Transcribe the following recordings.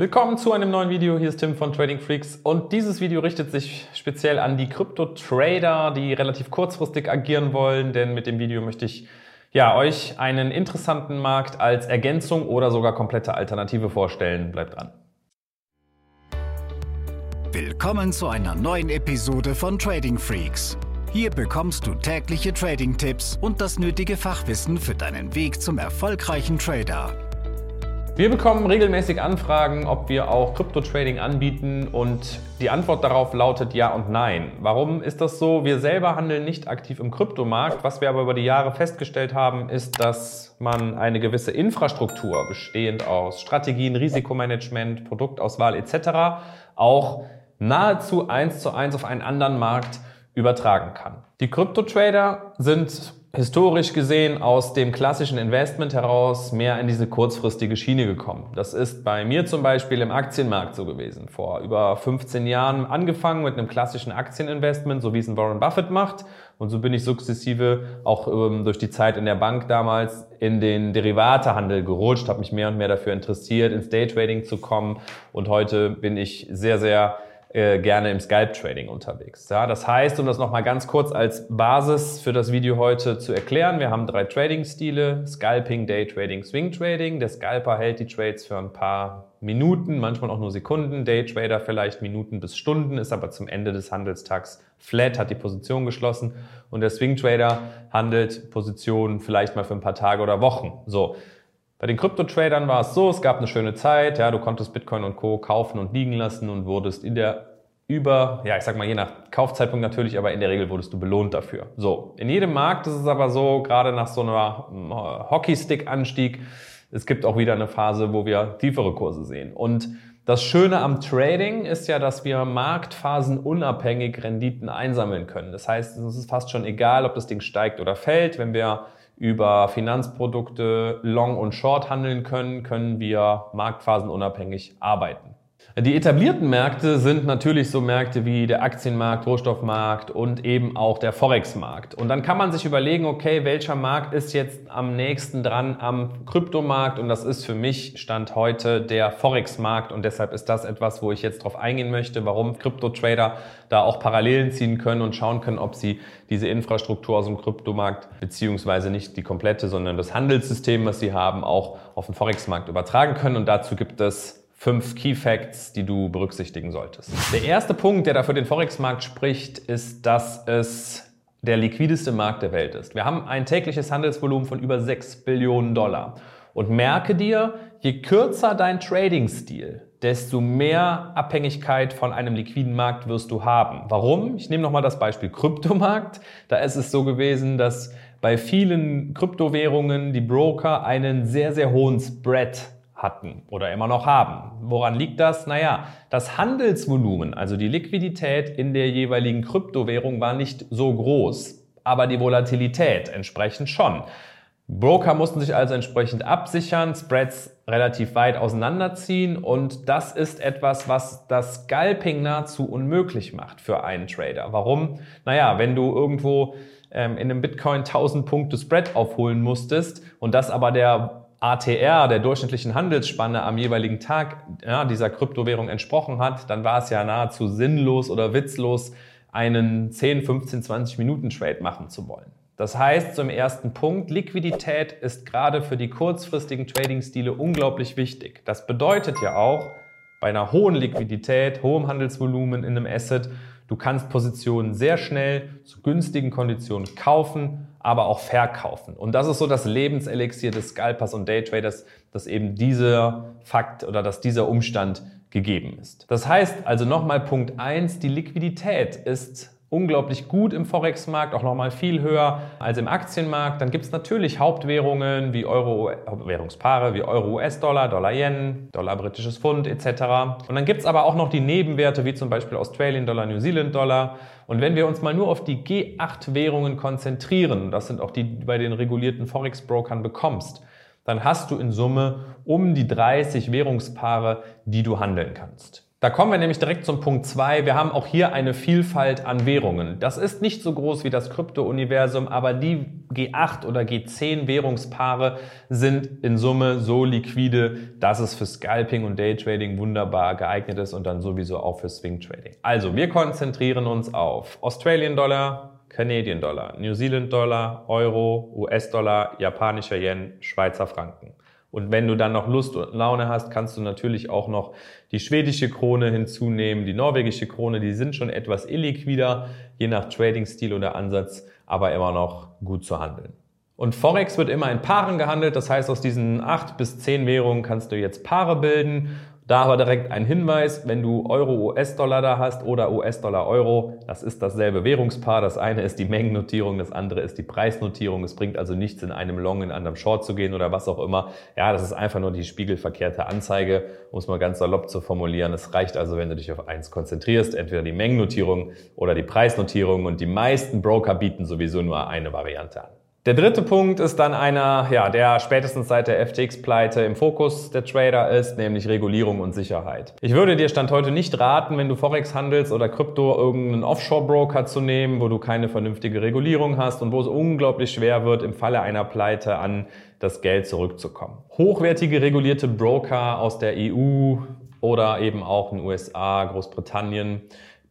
Willkommen zu einem neuen Video. Hier ist Tim von Trading Freaks und dieses Video richtet sich speziell an die Krypto-Trader, die relativ kurzfristig agieren wollen, denn mit dem Video möchte ich ja, euch einen interessanten Markt als Ergänzung oder sogar komplette Alternative vorstellen. Bleibt dran. Willkommen zu einer neuen Episode von Trading Freaks. Hier bekommst du tägliche Trading-Tipps und das nötige Fachwissen für deinen Weg zum erfolgreichen Trader. Wir bekommen regelmäßig Anfragen, ob wir auch Krypto-Trading anbieten und die Antwort darauf lautet ja und nein. Warum ist das so? Wir selber handeln nicht aktiv im Kryptomarkt. Was wir aber über die Jahre festgestellt haben, ist, dass man eine gewisse Infrastruktur bestehend aus Strategien, Risikomanagement, Produktauswahl etc. auch nahezu eins zu eins auf einen anderen Markt übertragen kann. Die Krypto-Trader sind historisch gesehen aus dem klassischen Investment heraus mehr in diese kurzfristige Schiene gekommen. Das ist bei mir zum Beispiel im Aktienmarkt so gewesen. Vor über 15 Jahren angefangen mit einem klassischen Aktieninvestment, so wie es ein Warren Buffett macht. Und so bin ich sukzessive auch ähm, durch die Zeit in der Bank damals in den Derivatehandel gerutscht, habe mich mehr und mehr dafür interessiert, ins Daytrading zu kommen. Und heute bin ich sehr, sehr äh, gerne im Scalp-Trading unterwegs. Ja, das heißt, um das nochmal ganz kurz als Basis für das Video heute zu erklären, wir haben drei Trading-Stile, Scalping, Daytrading, Swing-Trading. Der Scalper hält die Trades für ein paar Minuten, manchmal auch nur Sekunden, Daytrader vielleicht Minuten bis Stunden, ist aber zum Ende des Handelstags flat, hat die Position geschlossen und der Swing-Trader handelt Positionen vielleicht mal für ein paar Tage oder Wochen. So. Bei den Krypto-Tradern war es so, es gab eine schöne Zeit, ja, du konntest Bitcoin und Co. kaufen und liegen lassen und wurdest in der über, ja, ich sag mal, je nach Kaufzeitpunkt natürlich, aber in der Regel wurdest du belohnt dafür. So. In jedem Markt ist es aber so, gerade nach so einer hm, Hockeystick-Anstieg, es gibt auch wieder eine Phase, wo wir tiefere Kurse sehen. Und das Schöne am Trading ist ja, dass wir Marktphasen unabhängig Renditen einsammeln können. Das heißt, es ist fast schon egal, ob das Ding steigt oder fällt. Wenn wir über Finanzprodukte Long und Short handeln können, können wir marktphasenunabhängig arbeiten. Die etablierten Märkte sind natürlich so Märkte wie der Aktienmarkt, Rohstoffmarkt und eben auch der Forex-Markt. Und dann kann man sich überlegen, okay, welcher Markt ist jetzt am nächsten dran am Kryptomarkt? Und das ist für mich Stand heute der Forex-Markt. Und deshalb ist das etwas, wo ich jetzt drauf eingehen möchte, warum Krypto-Trader da auch Parallelen ziehen können und schauen können, ob sie diese Infrastruktur aus dem Kryptomarkt beziehungsweise nicht die komplette, sondern das Handelssystem, was sie haben, auch auf den Forex-Markt übertragen können. Und dazu gibt es fünf Key Facts, die du berücksichtigen solltest. Der erste Punkt, der da für den Forex-Markt spricht, ist, dass es der liquideste Markt der Welt ist. Wir haben ein tägliches Handelsvolumen von über 6 Billionen Dollar. Und merke dir, je kürzer dein Trading-Stil, desto mehr Abhängigkeit von einem liquiden Markt wirst du haben. Warum? Ich nehme nochmal das Beispiel Kryptomarkt. Da ist es so gewesen, dass bei vielen Kryptowährungen die Broker einen sehr, sehr hohen Spread hatten oder immer noch haben. Woran liegt das? Naja, das Handelsvolumen, also die Liquidität in der jeweiligen Kryptowährung war nicht so groß, aber die Volatilität entsprechend schon. Broker mussten sich also entsprechend absichern, Spreads relativ weit auseinanderziehen und das ist etwas, was das Scalping nahezu unmöglich macht für einen Trader. Warum? Naja, wenn du irgendwo ähm, in einem Bitcoin 1000 Punkte Spread aufholen musstest und das aber der ATR, der durchschnittlichen Handelsspanne am jeweiligen Tag ja, dieser Kryptowährung entsprochen hat, dann war es ja nahezu sinnlos oder witzlos, einen 10, 15, 20 Minuten Trade machen zu wollen. Das heißt, zum ersten Punkt, Liquidität ist gerade für die kurzfristigen Trading-Stile unglaublich wichtig. Das bedeutet ja auch, bei einer hohen Liquidität, hohem Handelsvolumen in einem Asset, du kannst Positionen sehr schnell zu günstigen Konditionen kaufen, aber auch verkaufen. Und das ist so das Lebenselixier des Scalpers und Daytraders, dass eben dieser Fakt oder dass dieser Umstand gegeben ist. Das heißt also nochmal Punkt eins: die Liquidität ist unglaublich gut im Forex-Markt, auch nochmal viel höher als im Aktienmarkt. Dann gibt es natürlich Hauptwährungen wie Euro, Währungspaare wie Euro, US-Dollar, Dollar-Yen, Dollar-Britisches Pfund etc. Und dann gibt es aber auch noch die Nebenwerte wie zum Beispiel Australian-Dollar, New Zealand-Dollar. Und wenn wir uns mal nur auf die G8-Währungen konzentrieren, das sind auch die, die bei den regulierten Forex-Brokern bekommst, dann hast du in Summe um die 30 Währungspaare, die du handeln kannst. Da kommen wir nämlich direkt zum Punkt 2. Wir haben auch hier eine Vielfalt an Währungen. Das ist nicht so groß wie das Krypto-Universum, aber die G8 oder G10 Währungspaare sind in Summe so liquide, dass es für Scalping und Daytrading wunderbar geeignet ist und dann sowieso auch für Swing Trading. Also, wir konzentrieren uns auf Australian Dollar, Canadian Dollar, New Zealand Dollar, Euro, US-Dollar, japanischer Yen, Schweizer Franken. Und wenn du dann noch Lust und Laune hast, kannst du natürlich auch noch die schwedische Krone hinzunehmen, die norwegische Krone, die sind schon etwas illiquider, je nach Trading-Stil oder Ansatz, aber immer noch gut zu handeln. Und Forex wird immer in Paaren gehandelt, das heißt, aus diesen acht bis zehn Währungen kannst du jetzt Paare bilden da aber direkt ein Hinweis, wenn du Euro-US-Dollar da hast oder US-Dollar-Euro, das ist dasselbe Währungspaar. Das eine ist die Mengennotierung, das andere ist die Preisnotierung. Es bringt also nichts, in einem Long, in einem Short zu gehen oder was auch immer. Ja, das ist einfach nur die spiegelverkehrte Anzeige, um es mal ganz salopp zu formulieren. Es reicht also, wenn du dich auf eins konzentrierst, entweder die Mengennotierung oder die Preisnotierung. Und die meisten Broker bieten sowieso nur eine Variante an. Der dritte Punkt ist dann einer, ja, der spätestens seit der FTX-Pleite im Fokus der Trader ist, nämlich Regulierung und Sicherheit. Ich würde dir Stand heute nicht raten, wenn du Forex handelst oder Krypto, irgendeinen Offshore-Broker zu nehmen, wo du keine vernünftige Regulierung hast und wo es unglaublich schwer wird, im Falle einer Pleite an das Geld zurückzukommen. Hochwertige regulierte Broker aus der EU oder eben auch in den USA, Großbritannien,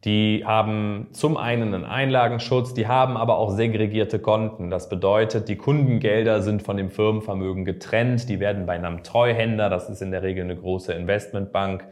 die haben zum einen einen Einlagenschutz, die haben aber auch segregierte Konten. Das bedeutet, die Kundengelder sind von dem Firmenvermögen getrennt. Die werden bei einem Treuhänder, das ist in der Regel eine große Investmentbank,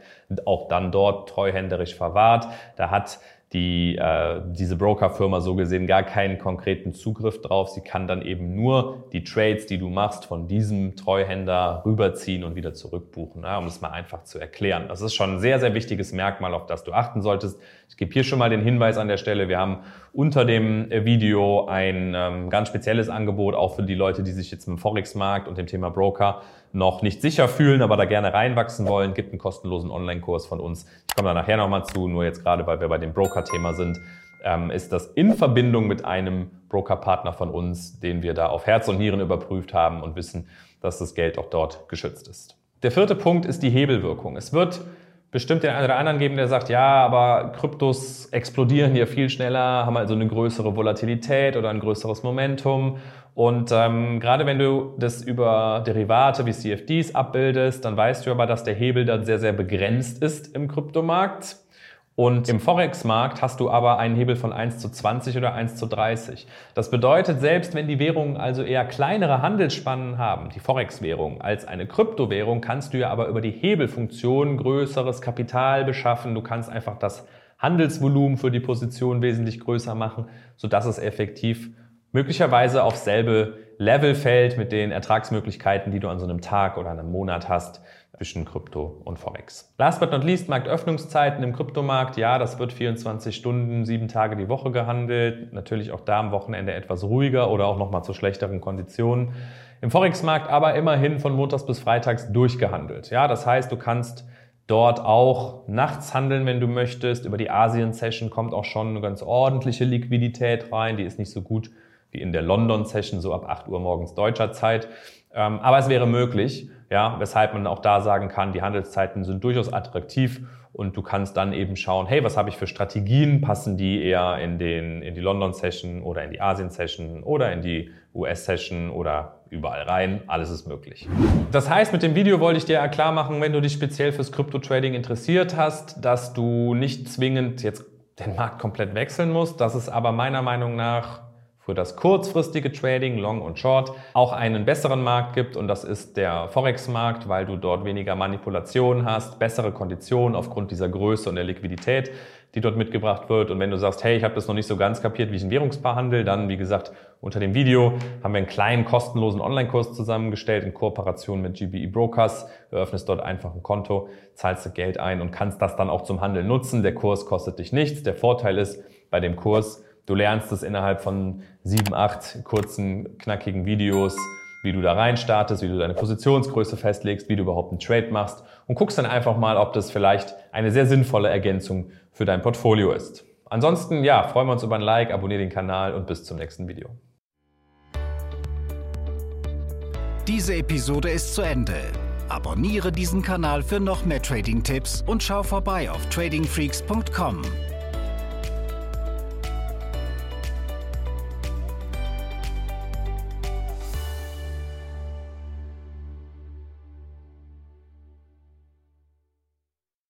auch dann dort treuhänderisch verwahrt. Da hat die, äh, diese Brokerfirma so gesehen gar keinen konkreten Zugriff drauf. Sie kann dann eben nur die Trades, die du machst, von diesem Treuhänder rüberziehen und wieder zurückbuchen, ja, um es mal einfach zu erklären. Das ist schon ein sehr, sehr wichtiges Merkmal, auf das du achten solltest. Ich gebe hier schon mal den Hinweis an der Stelle. Wir haben unter dem Video ein ähm, ganz spezielles Angebot, auch für die Leute, die sich jetzt im Forex-Markt und dem Thema Broker noch nicht sicher fühlen, aber da gerne reinwachsen wollen, gibt einen kostenlosen Online-Kurs von uns. Ich komme da nachher nochmal zu, nur jetzt gerade, weil wir bei dem Broker-Thema sind, ähm, ist das in Verbindung mit einem Broker-Partner von uns, den wir da auf Herz und Nieren überprüft haben und wissen, dass das Geld auch dort geschützt ist. Der vierte Punkt ist die Hebelwirkung. Es wird bestimmt den einen oder anderen geben, der sagt, ja, aber Kryptos explodieren hier viel schneller, haben also eine größere Volatilität oder ein größeres Momentum. Und ähm, gerade wenn du das über Derivate wie CFDs abbildest, dann weißt du aber, dass der Hebel dann sehr, sehr begrenzt ist im Kryptomarkt. Und im Forex-Markt hast du aber einen Hebel von 1 zu 20 oder 1 zu 30. Das bedeutet, selbst wenn die Währungen also eher kleinere Handelsspannen haben, die Forex-Währung, als eine Kryptowährung, kannst du ja aber über die Hebelfunktion größeres Kapital beschaffen. Du kannst einfach das Handelsvolumen für die Position wesentlich größer machen, sodass es effektiv möglicherweise auf selbe Level fällt mit den Ertragsmöglichkeiten, die du an so einem Tag oder einem Monat hast zwischen Krypto und Forex. Last but not least, Marktöffnungszeiten im Kryptomarkt. Ja, das wird 24 Stunden, sieben Tage die Woche gehandelt. Natürlich auch da am Wochenende etwas ruhiger oder auch nochmal zu schlechteren Konditionen. Im Forex-Markt aber immerhin von montags bis freitags durchgehandelt. Ja, das heißt, du kannst dort auch nachts handeln, wenn du möchtest. Über die Asien-Session kommt auch schon eine ganz ordentliche Liquidität rein. Die ist nicht so gut wie in der London-Session, so ab 8 Uhr morgens deutscher Zeit. Ähm, aber es wäre möglich, ja, weshalb man auch da sagen kann, die Handelszeiten sind durchaus attraktiv und du kannst dann eben schauen, hey, was habe ich für Strategien? Passen die eher in, den, in die London-Session oder in die Asien-Session oder in die US-Session oder überall rein? Alles ist möglich. Das heißt, mit dem Video wollte ich dir klar machen, wenn du dich speziell fürs Krypto-Trading interessiert hast, dass du nicht zwingend jetzt den Markt komplett wechseln musst, dass es aber meiner Meinung nach für das kurzfristige Trading, Long und Short, auch einen besseren Markt gibt und das ist der Forex-Markt, weil du dort weniger Manipulation hast, bessere Konditionen aufgrund dieser Größe und der Liquidität, die dort mitgebracht wird. Und wenn du sagst, hey, ich habe das noch nicht so ganz kapiert, wie ich ein Währungspaar handle, dann, wie gesagt, unter dem Video haben wir einen kleinen kostenlosen Online-Kurs zusammengestellt in Kooperation mit GBE Brokers. Du öffnest dort einfach ein Konto, zahlst du Geld ein und kannst das dann auch zum Handel nutzen. Der Kurs kostet dich nichts. Der Vorteil ist, bei dem Kurs Du lernst es innerhalb von sieben, acht kurzen, knackigen Videos, wie du da rein startest, wie du deine Positionsgröße festlegst, wie du überhaupt einen Trade machst und guckst dann einfach mal, ob das vielleicht eine sehr sinnvolle Ergänzung für dein Portfolio ist. Ansonsten, ja, freuen wir uns über ein Like, abonniere den Kanal und bis zum nächsten Video. Diese Episode ist zu Ende. Abonniere diesen Kanal für noch mehr Trading-Tipps und schau vorbei auf tradingfreaks.com.